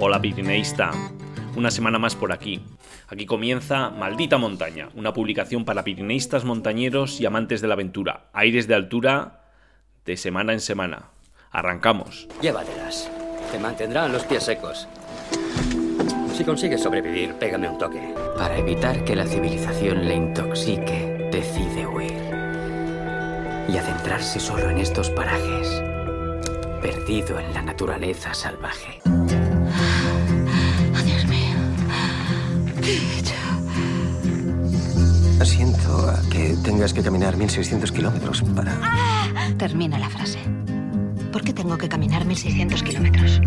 Hola Pirineísta, una semana más por aquí. Aquí comienza Maldita Montaña, una publicación para pirineístas montañeros y amantes de la aventura. Aires de altura de semana en semana. Arrancamos. Llévatelas. Te mantendrán los pies secos. Si consigues sobrevivir, pégame un toque. Para evitar que la civilización le intoxique, decide huir. Y adentrarse solo en estos parajes, perdido en la naturaleza salvaje. He hecho? Siento a que tengas que caminar 1600 kilómetros para... Termina la frase. ¿Por qué tengo que caminar 1600 kilómetros?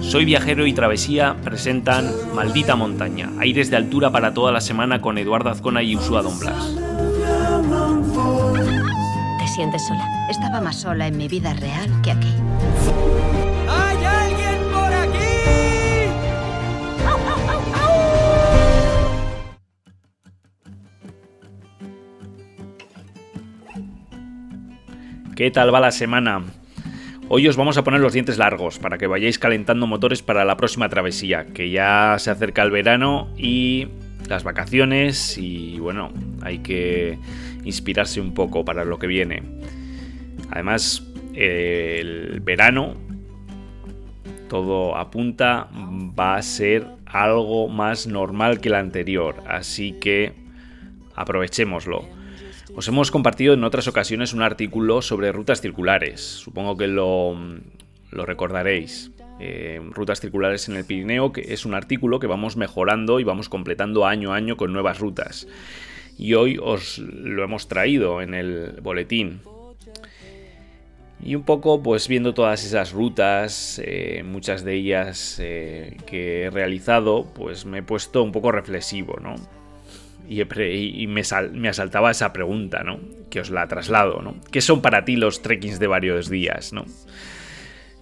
Soy Viajero y Travesía presentan Maldita Montaña, aires de altura para toda la semana con Eduardo Azcona y Usua Don Blas. ¿Te sientes sola? Estaba más sola en mi vida real que aquí. ¿Qué tal va la semana? Hoy os vamos a poner los dientes largos para que vayáis calentando motores para la próxima travesía, que ya se acerca el verano y las vacaciones y bueno, hay que inspirarse un poco para lo que viene. Además, el verano, todo apunta, va a ser algo más normal que el anterior, así que aprovechémoslo. Os hemos compartido en otras ocasiones un artículo sobre rutas circulares. Supongo que lo, lo recordaréis. Eh, rutas circulares en el Pirineo, que es un artículo que vamos mejorando y vamos completando año a año con nuevas rutas. Y hoy os lo hemos traído en el boletín. Y un poco, pues viendo todas esas rutas, eh, muchas de ellas eh, que he realizado, pues me he puesto un poco reflexivo, ¿no? Y, me, asaltaba esa pregunta, ¿no? Que os la traslado, ¿no? ¿Qué son para ti los trekkings de varios días, ¿no?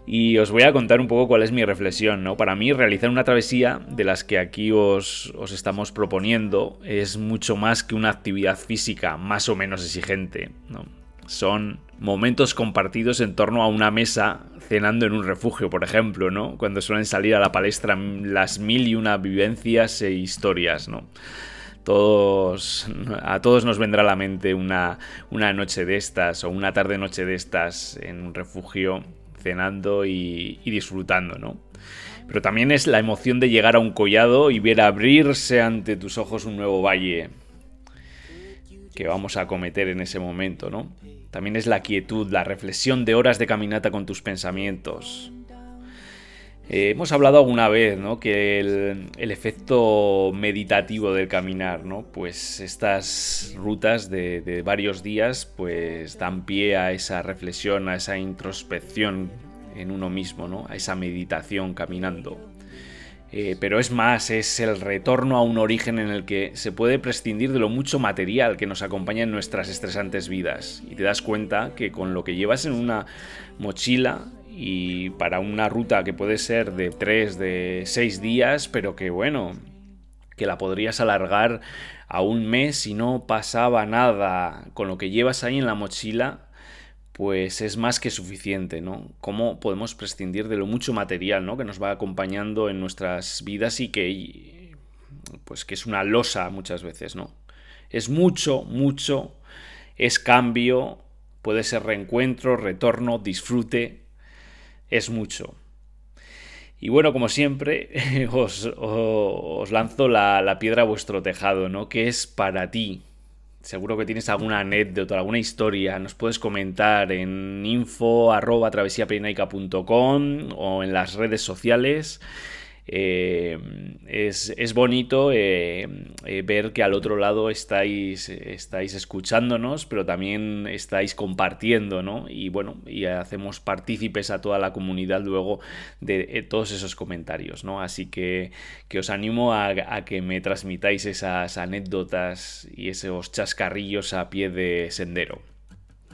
Y os voy a contar un poco cuál es mi reflexión, ¿no? Para mí realizar una travesía de las que aquí os, os estamos proponiendo es mucho más que una actividad física más o menos exigente, ¿no? Son momentos compartidos en torno a una mesa cenando en un refugio, por ejemplo, ¿no? Cuando suelen salir a la palestra las mil y una vivencias e historias, ¿no? A todos nos vendrá a la mente una, una noche de estas o una tarde-noche de estas en un refugio cenando y, y, disfrutando, ¿no? Pero también es la emoción de llegar a un collado y ver abrirse ante tus ojos un nuevo valle que vamos a cometer en ese momento, ¿no? También es la quietud, la reflexión de horas de caminata con tus pensamientos, eh, hemos hablado alguna vez, ¿no? Que el, efecto meditativo del caminar, ¿no? Pues estas rutas de, de, varios días, pues dan pie a esa reflexión, a esa introspección en uno mismo, ¿no? A esa meditación caminando. Eh, pero es más, es el retorno a un origen en el que se puede prescindir de lo mucho material que nos acompaña en nuestras estresantes vidas. Y te das cuenta que con lo que llevas en una mochila y para una ruta que puede ser de 3, de 6 días, pero que bueno, que la podrías alargar a un mes si no pasaba nada con lo que llevas ahí en la mochila, pues es más que suficiente, ¿no? ¿Cómo podemos prescindir de lo mucho material, ¿no? Que nos va acompañando en nuestras vidas y que, pues que es una losa muchas veces, ¿no? Es mucho, mucho, es cambio, puede ser reencuentro, retorno, disfrute, es mucho. Y bueno, como siempre, os, os lanzo la, la, piedra a vuestro tejado, ¿no? ¿Qué es para ti? Seguro que tienes alguna anécdota, alguna historia. Nos puedes comentar en info arroba o en las redes sociales. Eh, es, es, bonito eh, eh, ver que al otro lado estáis, estáis escuchándonos, pero también estáis compartiendo, ¿no? Y bueno, y hacemos partícipes a toda la comunidad luego de todos esos comentarios, ¿no? Así que, que os animo a, a, que me transmitáis esas anécdotas y esos chascarrillos a pie de sendero.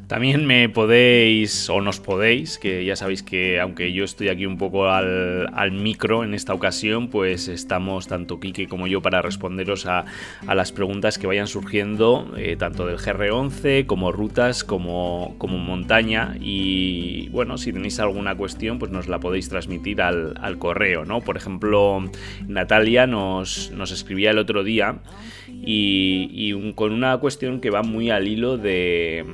También me podéis, o nos podéis, que ya sabéis que aunque yo estoy aquí un poco al, micro en esta ocasión, pues estamos tanto Kike como yo para responderos a, las preguntas que vayan surgiendo, eh, tanto del GR11 como rutas como, como montaña. Y bueno, si tenéis alguna cuestión, pues nos la podéis transmitir al, correo, ¿no? Por ejemplo, Natalia nos, nos escribía el otro día y, con una cuestión que va muy al hilo de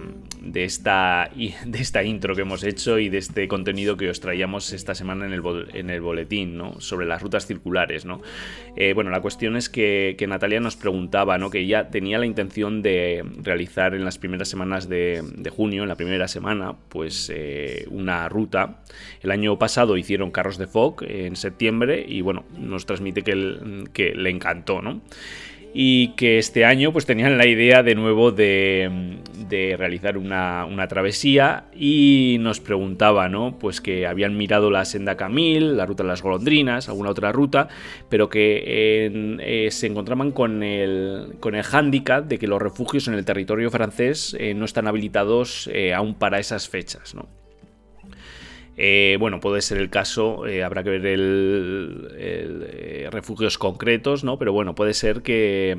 de esta, de esta intro que hemos hecho y de este contenido que os traíamos esta semana en el, en el boletín, ¿no? Sobre las rutas circulares, ¿no? Eh, bueno, la cuestión es que, Natalia nos preguntaba, ¿no? Que ella tenía la intención de realizar en las primeras semanas de, junio, en la primera semana, pues eh, una ruta. El año pasado hicieron Carros de Fog en septiembre y, bueno, nos transmite que, que le encantó, ¿no? Y que este año pues tenían la idea de nuevo de, realizar una, travesía y nos preguntaba, ¿no? Pues que habían mirado la senda Camil, la ruta de las golondrinas, alguna otra ruta, pero que eh, se encontraban con el, con el hándicap de que los refugios en el territorio francés eh, no están habilitados eh, aún para esas fechas, ¿no? Eh, bueno, puede ser el caso, eh, habrá que ver el, eh, refugios concretos, ¿no? Pero bueno, puede ser que,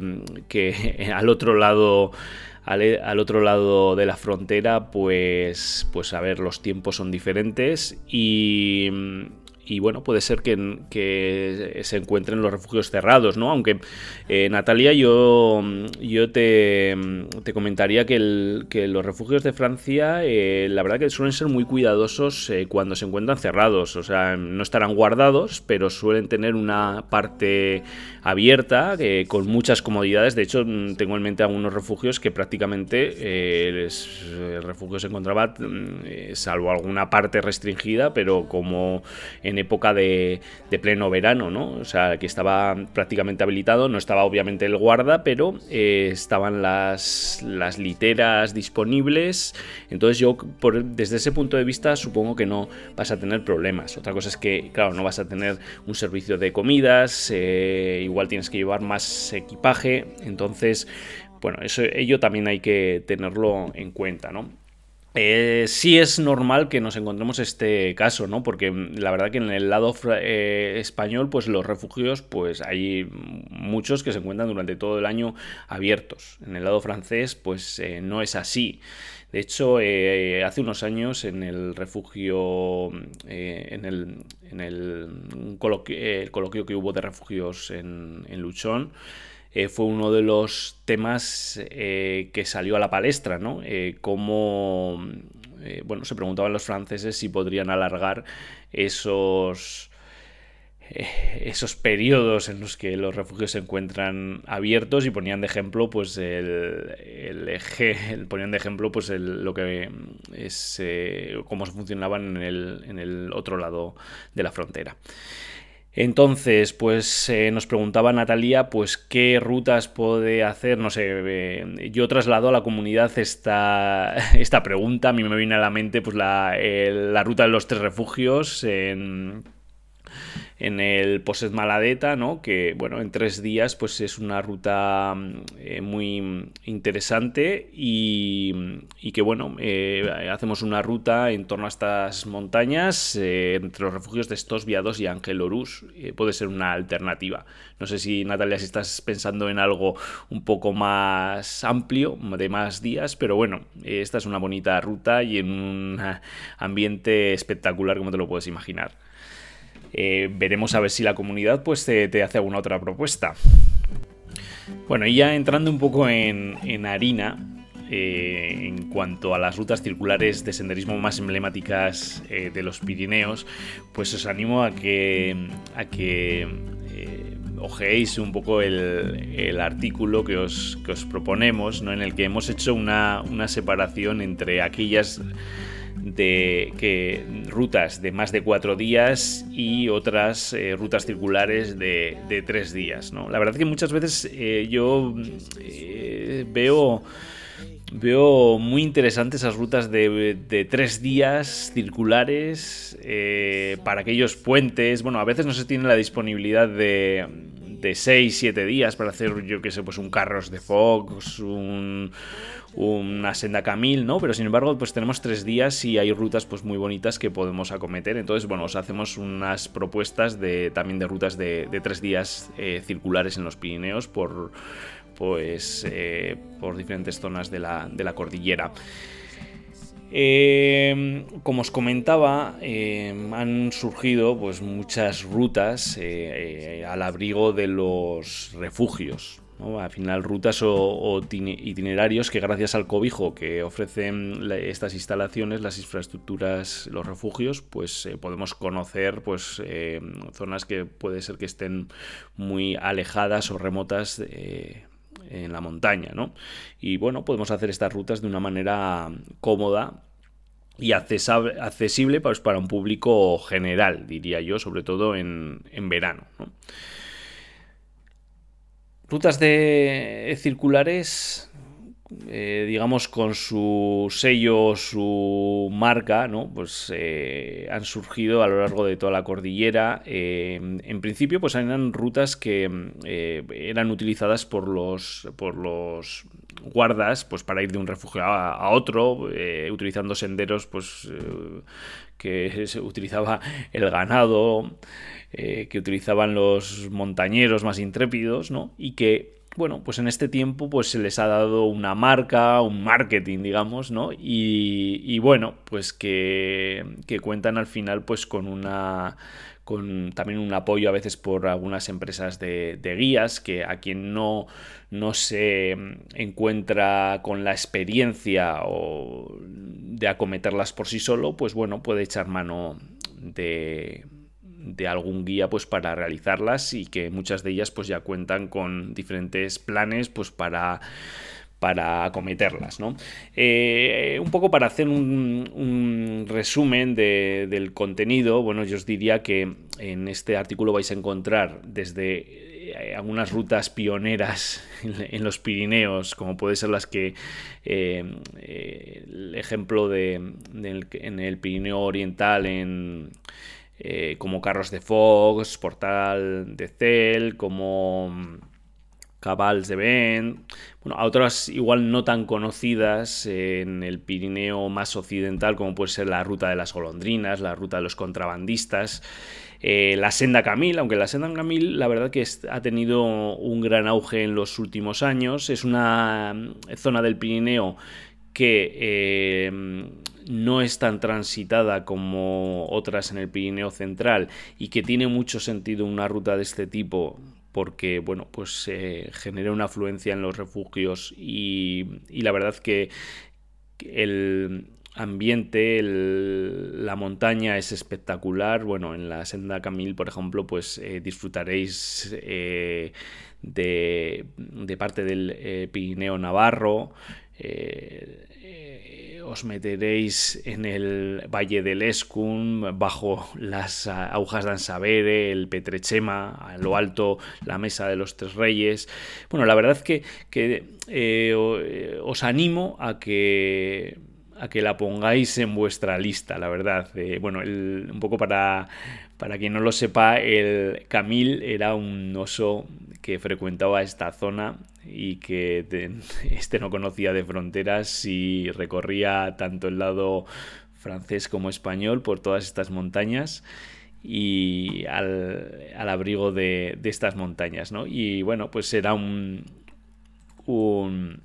al otro lado al, otro lado de la frontera, pues, pues a ver, los tiempos son diferentes y, y bueno, puede ser que, se encuentren los refugios cerrados, ¿no? Aunque, eh, Natalia, yo, yo te, comentaría que, los refugios de Francia, eh, la verdad que suelen ser muy cuidadosos eh, cuando se encuentran cerrados, o sea, no estarán guardados, pero suelen tener una parte abierta, con muchas comodidades, de hecho, tengo en mente algunos refugios que prácticamente el refugio se encontraba, salvo alguna parte restringida, pero como época de, pleno verano, ¿no? O sea, que estaba prácticamente habilitado, no estaba obviamente el guarda, pero eh, estaban las, literas disponibles. Entonces yo, desde ese punto de vista, supongo que no vas a tener problemas. Otra cosa es que, claro, no vas a tener un servicio de comidas, eh, igual tienes que llevar más equipaje, entonces... Bueno, eso, ello también hay que tenerlo en cuenta, ¿no? Eh, sí es normal que nos encontremos este caso, ¿no? Porque mm, la verdad que en el lado eh, español, pues los refugios, pues hay muchos que se encuentran durante todo el año abiertos. En el lado francés, pues eh, no es así. De hecho, hace unos años en el refugio, en el, en el, coloquio, que hubo de refugios en, en Luchón, eh, fue uno de los temas eh, que salió a la palestra, ¿no? Eh, cómo, bueno, se preguntaban los franceses si podrían alargar esos esos periodos en los que los refugios se encuentran abiertos y ponían de ejemplo pues el, eje ponían de ejemplo pues lo que es cómo funcionaban en el, en el otro lado de la frontera entonces, pues eh, nos preguntaba Natalia, pues qué rutas puede hacer, no sé, eh, yo traslado a la comunidad esta, esta pregunta, a mí me viene a la mente pues la, la ruta de los tres refugios en en el Poset Maladeta, ¿no? que bueno, en tres días pues es una ruta mm, eh, muy interesante y, que bueno, eh, hacemos una ruta en torno a estas montañas eh, entre los refugios de Estos Viados y Ángel Orús, puede ser una alternativa. No sé si Natalia si estás pensando en algo un poco más amplio, de más días, pero bueno, esta es una bonita ruta y en un ambiente espectacular como te lo puedes imaginar. Eh, veremos a ver si la comunidad pues te, hace alguna otra propuesta. Bueno, y ya entrando un poco en, harina, eh, en cuanto a las rutas circulares de senderismo más emblemáticas eh, de los Pirineos, pues os animo a que, a que ojeéis un poco el, artículo que os, proponemos, ¿no? en el que hemos hecho una, una separación entre aquellas de que rutas de más de cuatro días y otras eh, rutas circulares de, tres días. ¿no? La verdad que muchas veces eh, yo eh, veo veo muy interesantes esas rutas de, tres días circulares para aquellos puentes. Bueno, a veces no se tiene la disponibilidad de, de 6-7 días para hacer, yo qué sé, pues un carros de Fox, un, una senda Camil, ¿no? Pero sin embargo, pues tenemos 3 días y hay rutas pues muy bonitas que podemos acometer. Entonces, bueno, os hacemos unas propuestas de también de rutas de, de 3 días eh, circulares en los Pirineos por pues eh, por diferentes zonas de la, de la cordillera. Eh, como os comentaba, eh, han surgido pues, muchas rutas eh, al abrigo de los refugios. Al final, rutas o, itinerarios que gracias al cobijo que ofrecen estas instalaciones, las infraestructuras, los refugios, pues podemos conocer pues, zonas que puede ser que estén muy alejadas o remotas en la montaña, ¿no? Y bueno, podemos hacer estas rutas de una manera cómoda y accesible pues, para un público general, diría yo, sobre todo en, verano. Rutas de circulares eh, digamos, con su sello, su marca, ¿no? Pues eh, han surgido a lo largo de toda la cordillera. Eh, en principio, pues eran rutas que eran utilizadas por los, por los guardas, pues para ir de un refugio a, otro, utilizando senderos, pues que se utilizaba el ganado, que utilizaban los montañeros más intrépidos, ¿no? Y que bueno, pues en este tiempo pues se les ha dado una marca, un marketing, digamos, ¿no? Y, bueno, pues que, cuentan al final pues con una con también un apoyo a veces por algunas empresas de, guías que a quien no, no se encuentra con la experiencia o de acometerlas por sí solo, pues bueno, puede echar mano de, de algún guía pues para realizarlas y que muchas de ellas pues ya cuentan con diferentes planes pues para para acometerlas. ¿no? Eh, un poco para hacer un, resumen del contenido, bueno, yo os diría que en este artículo vais a encontrar desde eh, algunas rutas pioneras en los Pirineos, como puede ser las que eh, el ejemplo de, en el Pirineo Oriental en eh, como Carros de Fox, Portal de Cel, como mm, Cabals de Ben, bueno, a otras igual no tan conocidas en el Pirineo más occidental, como puede ser la ruta de las golondrinas, la ruta de los contrabandistas, eh, la senda Camil, aunque la senda Camil la verdad que ha tenido un gran auge en los últimos años, es una mm, zona del Pirineo que eh, no es tan transitada como otras en el Pirineo Central y que tiene mucho sentido una ruta de este tipo porque bueno pues genera una afluencia en los refugios y, la verdad que el ambiente, la montaña es espectacular. Bueno, en la senda Camil, por ejemplo, pues eh, disfrutaréis eh, de, parte del eh, Pirineo Navarro os meteréis en el Valle del Escun, bajo las agujas de Ansabere, el Petrechema, a lo alto la Mesa de los Tres Reyes. Bueno, la verdad que, que eh, os animo a que a que la pongáis en vuestra lista, la verdad. Eh, bueno, un poco para, para quien no lo sepa, el Camil era un oso que frecuentaba esta zona y que este no conocía de fronteras y recorría tanto el lado francés como español por todas estas montañas y al, abrigo de, estas montañas, ¿no? Y bueno, pues era un, un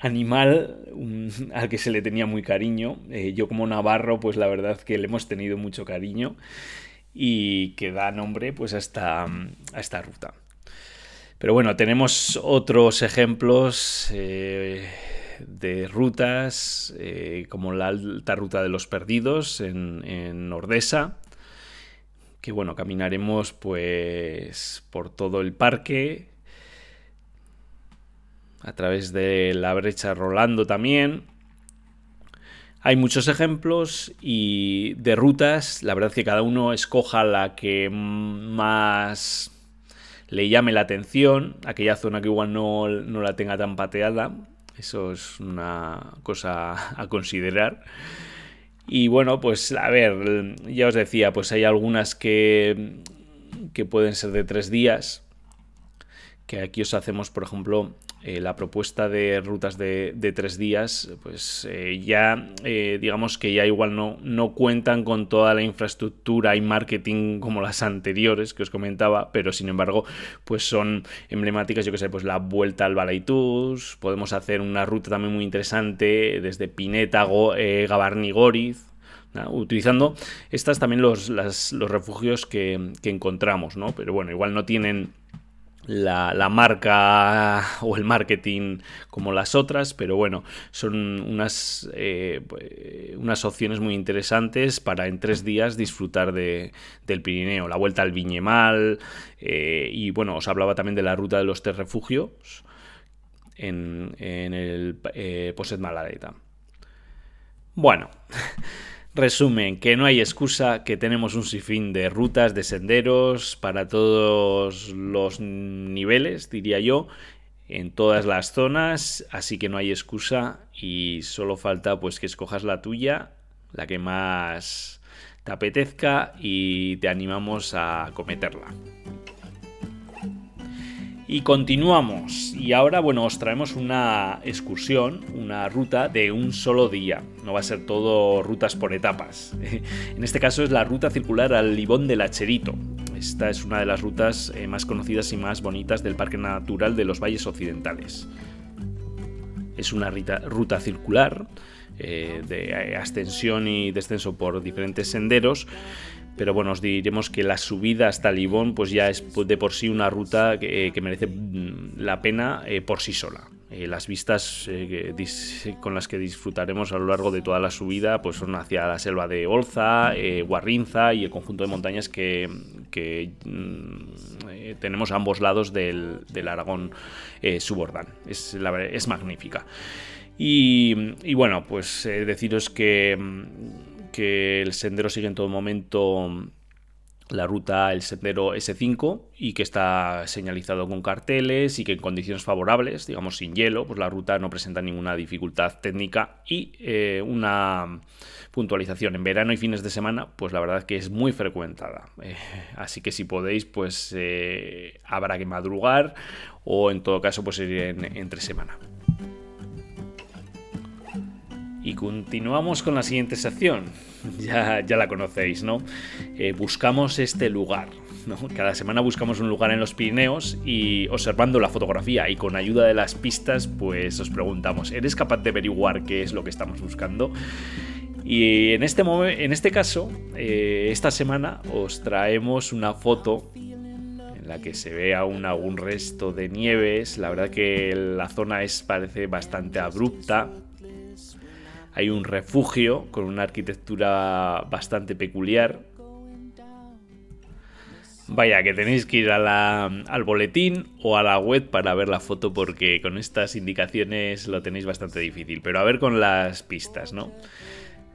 animal al que se le tenía muy cariño. Eh, yo como navarro, pues la verdad que le hemos tenido mucho cariño y que da nombre pues a esta, a esta ruta. Pero bueno, tenemos otros ejemplos eh, de rutas, eh, como la alta ruta de los perdidos en, en Ordesa, que bueno, caminaremos pues por todo el parque, a través de la brecha Rolando también. Hay muchos ejemplos y de rutas, la verdad que cada uno escoja la que más le llame la atención, aquella zona que igual no, la tenga tan pateada. Eso es una cosa a considerar. Y bueno, pues a ver, ya os decía, pues hay algunas que que pueden ser de tres días, que aquí os hacemos, por ejemplo, eh, la propuesta de rutas de, tres días, pues eh, ya eh, digamos que ya igual no, no cuentan con toda la infraestructura y marketing como las anteriores que os comentaba, pero sin embargo, pues son emblemáticas, yo que sé, pues la vuelta al Balaitus, podemos hacer una ruta también muy interesante desde Pineta, Gabarni, Goriz, utilizando estas también los, los refugios que, que, encontramos, ¿no? Pero bueno, igual no tienen la, marca o el marketing como las otras, pero bueno, son unas, eh, unas opciones muy interesantes para en tres días disfrutar de, del Pirineo, la vuelta al Viñemal eh, y bueno, os hablaba también de la ruta de los tres refugios en, en el eh, Poset Maladeta. Bueno. Resumen, que no hay excusa, que tenemos un sinfín de rutas, de senderos para todos los niveles, diría yo, en todas las zonas, así que no hay excusa y solo falta pues que escojas la tuya, la que más te apetezca y te animamos a cometerla. Y continuamos. Y ahora, bueno, os traemos una excursión, una ruta de un solo día. No va a ser todo rutas por etapas. en este caso es la ruta circular al Libón del Acherito. Esta es una de las rutas eh, más conocidas y más bonitas del Parque Natural de los Valles Occidentales. Es una ruta circular eh, de ascensión y descenso por diferentes senderos pero bueno, os diremos que la subida hasta Libón pues ya es de por sí una ruta que, eh, merece mm, la pena eh, por sí sola. Eh, las vistas con las que disfrutaremos a lo largo de toda la subida pues son hacia la selva de Olza, Guarrinza y el conjunto de montañas que, mm, tenemos a ambos lados del, Aragón subordán. Es, magnífica. Y, y, bueno, pues deciros que mm, que el sendero sigue en todo momento la ruta, el sendero S5 y que está señalizado con carteles y que en condiciones favorables, digamos sin hielo, pues la ruta no presenta ninguna dificultad técnica y eh, una puntualización en verano y fines de semana, pues la verdad que es muy frecuentada. Eh, así que si podéis, pues eh, habrá que madrugar o en todo caso pues ir entre semana. Y continuamos con la siguiente sección. Ya, ya la conocéis, ¿no? Eh, buscamos este lugar. ¿no? Cada semana buscamos un lugar en los Pirineos y observando la fotografía y con ayuda de las pistas, pues os preguntamos, ¿eres capaz de averiguar qué es lo que estamos buscando? Y en este, en este caso, eh, esta semana os traemos una foto en la que se ve aún algún resto de nieves. La verdad que la zona es, parece bastante abrupta, hay un refugio con una arquitectura bastante peculiar. Vaya, que tenéis que ir al boletín o a la web para ver la foto porque con estas indicaciones lo tenéis bastante difícil. Pero a ver con las pistas, ¿no?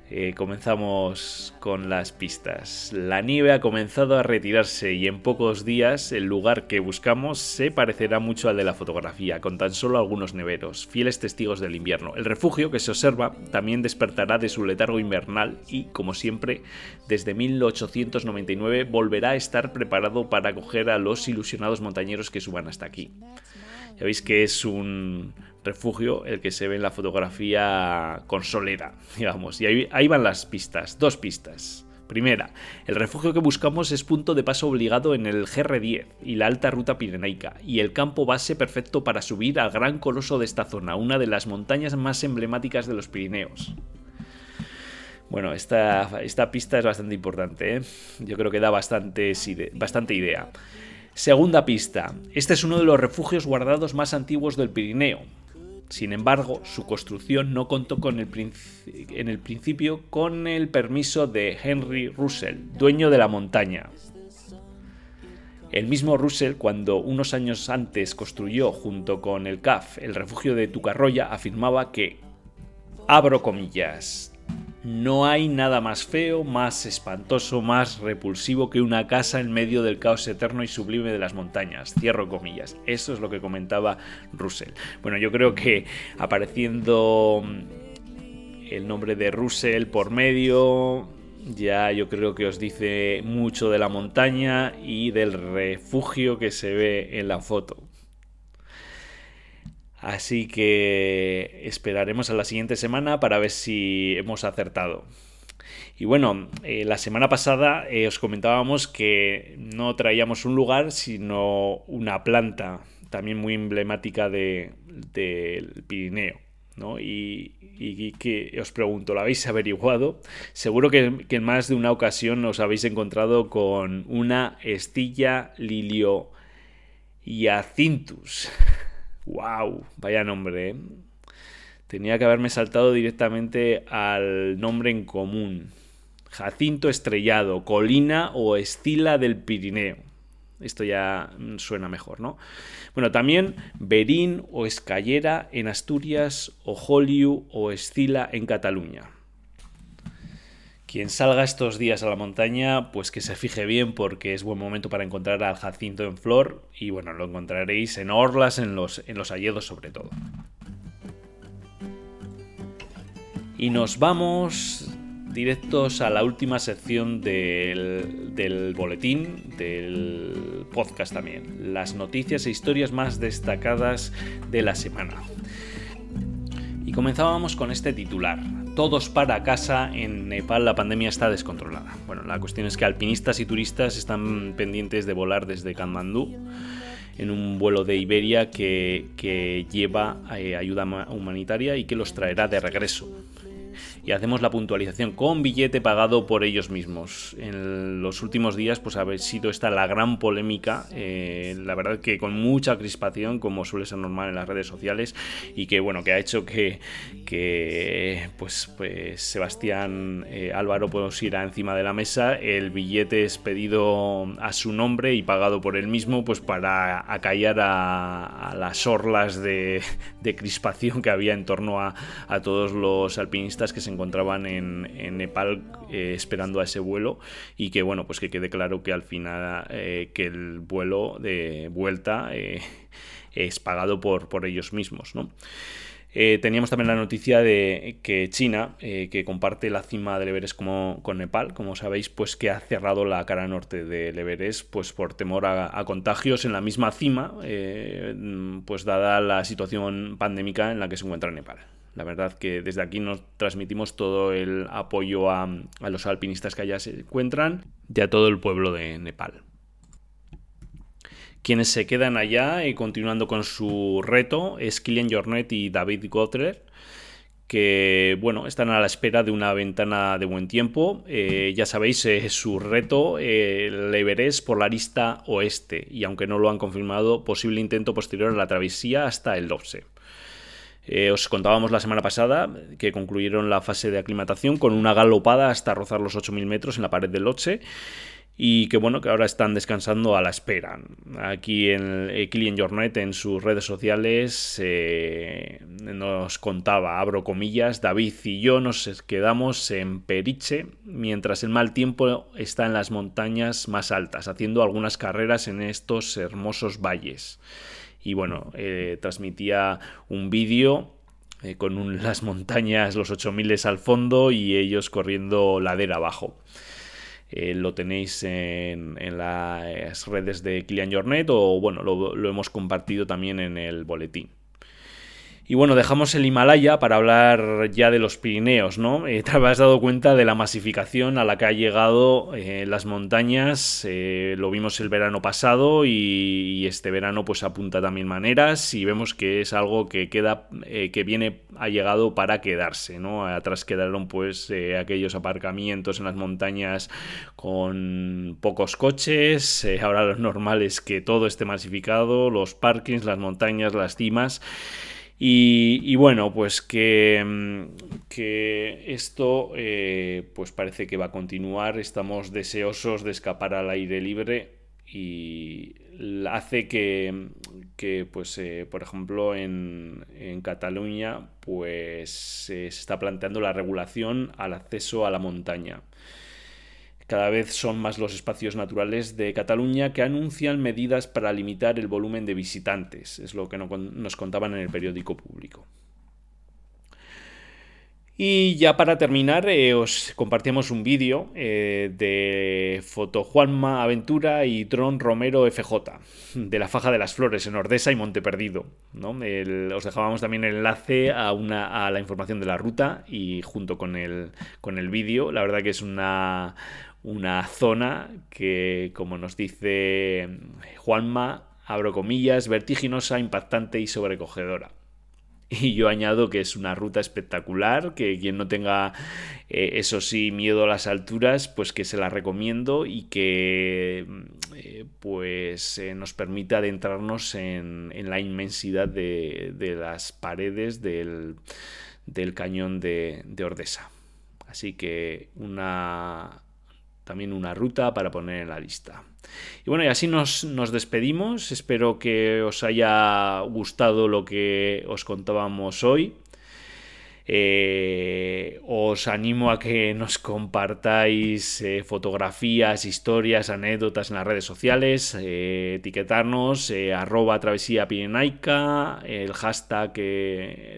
Eh, comenzamos con las pistas. La nieve ha comenzado a retirarse y en pocos días el lugar que buscamos se parecerá mucho al de la fotografía, con tan solo algunos neveros, fieles testigos del invierno. El refugio que se observa también despertará de su letargo invernal y, como siempre, desde 1899 volverá a estar preparado para acoger a los ilusionados montañeros que suban hasta aquí. Ya veis que es un refugio el que se ve en la fotografía con solera, digamos. Y ahí, ahí van las pistas, dos pistas. Primera, el refugio que buscamos es punto de paso obligado en el GR10 y la alta ruta pirenaica, y el campo base perfecto para subir al gran coloso de esta zona, una de las montañas más emblemáticas de los Pirineos. Bueno, esta, esta pista es bastante importante, ¿eh? yo creo que da bastante idea. Segunda pista. Este es uno de los refugios guardados más antiguos del Pirineo. Sin embargo, su construcción no contó con el en el principio con el permiso de Henry Russell, dueño de la montaña. El mismo Russell, cuando unos años antes construyó junto con el CAF el refugio de Tucarroya, afirmaba que, abro comillas, no hay nada más feo, más espantoso, más repulsivo que una casa en medio del caos eterno y sublime de las montañas. Cierro comillas. Eso es lo que comentaba Russell. Bueno, yo creo que apareciendo mm, el nombre de Russell por medio, ya yo creo que os dice mucho de la montaña y del refugio que se ve en la foto. Así que esperaremos a la siguiente semana para ver si hemos acertado. Y bueno, eh, la semana pasada eh, os comentábamos que no traíamos un lugar, sino una planta también muy emblemática del Pirineo. ¿no? Y, que os pregunto, ¿lo habéis averiguado? Seguro que, en más de una ocasión os habéis encontrado con una estilla lilio yacintus. ¡Wow! Vaya nombre, ¿eh? Tenía que haberme saltado directamente al nombre en común. Jacinto estrellado, colina o estila del Pirineo. Esto ya suena mejor, ¿no? Bueno, también Berín o Escallera en Asturias o Joliu o Estila en Cataluña. Quien salga estos días a la montaña, pues que se fije bien porque es buen momento para encontrar al jacinto en flor y bueno, lo encontraréis en orlas, en los, en los alledos sobre todo. Y nos vamos directos a la última sección del, boletín, del podcast también. Las noticias e historias más destacadas de la semana. Y comenzábamos con este titular. Todos para casa, en Nepal la pandemia está descontrolada. Bueno, la cuestión es que alpinistas y turistas están pendientes de volar desde Kathmandú en un vuelo de Iberia que, lleva eh, ayuda humanitaria y que los traerá de regreso y hacemos la puntualización con billete pagado por ellos mismos. En los últimos días pues ha sido esta la gran polémica, eh, la verdad que con mucha crispación como suele ser normal en las redes sociales y que bueno, que ha hecho que, que pues, pues Sebastián eh, Álvaro pues irá encima de la mesa, el billete es pedido a su nombre y pagado por él mismo pues para acallar a, las orlas de, crispación que había en torno a, a todos los alpinistas que se encontraban en, Nepal eh, esperando a ese vuelo y que bueno pues que quede claro que al final eh, que el vuelo de vuelta es pagado por, por ellos mismos ¿no? Teníamos también la noticia de que China, que comparte la cima del Everest como, con Nepal, como sabéis, pues que ha cerrado la cara norte del Everest pues por temor a, contagios en la misma cima, pues dada la situación pandémica en la que se encuentra Nepal. La verdad que desde aquí nos transmitimos todo el apoyo a, los alpinistas que allá se encuentran y a todo el pueblo de Nepal. Quienes se quedan allá y continuando con su reto es Kilian Jornet y David Gotrer, que bueno, están a la espera de una ventana de buen tiempo. Eh, ya sabéis, es su reto, el Everest por la arista oeste, y aunque no lo han confirmado, posible intento posterior a la travesía hasta el Lopse. Eh, os contábamos la semana pasada que concluyeron la fase de aclimatación con una galopada hasta rozar los 8.000 metros en la pared del Loche y que bueno, que ahora están descansando a la espera. Aquí en Kilian Jornet en sus redes sociales eh, nos contaba, abro comillas, David y yo nos quedamos en Periche mientras el mal tiempo está en las montañas más altas, haciendo algunas carreras en estos hermosos valles y bueno, eh, transmitía un vídeo eh, con las montañas, los 8000 al fondo y ellos corriendo ladera abajo. Eh, lo tenéis en, las redes de Kilian Jornet o bueno, lo hemos compartido también en el boletín. Y bueno, dejamos el Himalaya para hablar ya de los Pirineos, ¿no? Eh, te habrás dado cuenta de la masificación a la que ha llegado eh, las montañas, eh, lo vimos el verano pasado y, este verano pues apunta también maneras y vemos que es algo que queda, que viene, ha llegado para quedarse, ¿no? Atrás quedaron pues aquellos aparcamientos en las montañas con pocos coches, ahora lo normal es que todo esté masificado, los parkings, las montañas, las cimas. Y, bueno, pues que, mm, que esto eh, pues parece que va a continuar. Estamos deseosos de escapar al aire libre y hace que, que pues, eh, por ejemplo, en, en Cataluña pues se está planteando la regulación al acceso a la montaña. Cada vez son más los espacios naturales de Cataluña que anuncian medidas para limitar el volumen de visitantes, es lo que nos contaban en el periódico público. Y ya para terminar, eh, os compartimos un vídeo eh, de Foto Juanma Aventura y Tron Romero FJ, de la Faja de las Flores en Ordesa y Monte Perdido. os dejábamos también el enlace a, una, a la información de la ruta y junto con el, con el vídeo, la verdad que es una, una zona que, como nos dice Juanma, abro comillas, vertiginosa, impactante y sobrecogedora. Y yo añado que es una ruta espectacular, que quien no tenga, eh, eso sí, miedo a las alturas, pues que se la recomiendo y que eh, pues eh, nos permita adentrarnos en, la inmensidad de, las paredes del, cañón de, de Ordesa. Así que una, también una ruta para poner en la lista. Y bueno, y así nos, despedimos. Espero que os haya gustado lo que os contábamos hoy. Eh, os animo a que nos compartáis eh, fotografías, historias, anécdotas en las redes sociales, eh, etiquetarnos arroba travesía el hashtag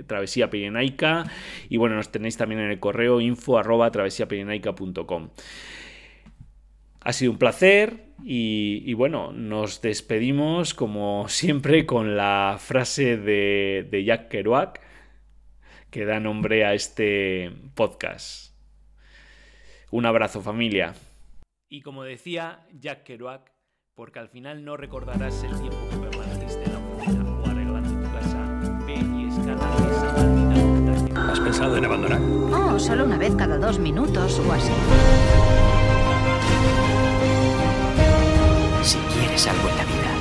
travesía pirenaica y bueno, nos tenéis también en el correo info arroba ha sido un placer y, bueno, nos despedimos como siempre con la frase de, Jack Kerouac que da nombre a este podcast. Un abrazo familia. Y como decía Jack Kerouac, porque al final no recordarás el tiempo que permaneciste en la oficina o arreglando tu casa, ve y escala esa maldita montaña. ¿Has pensado en abandonar? Oh, solo una vez cada dos minutos o así. Si quieres algo en la vida,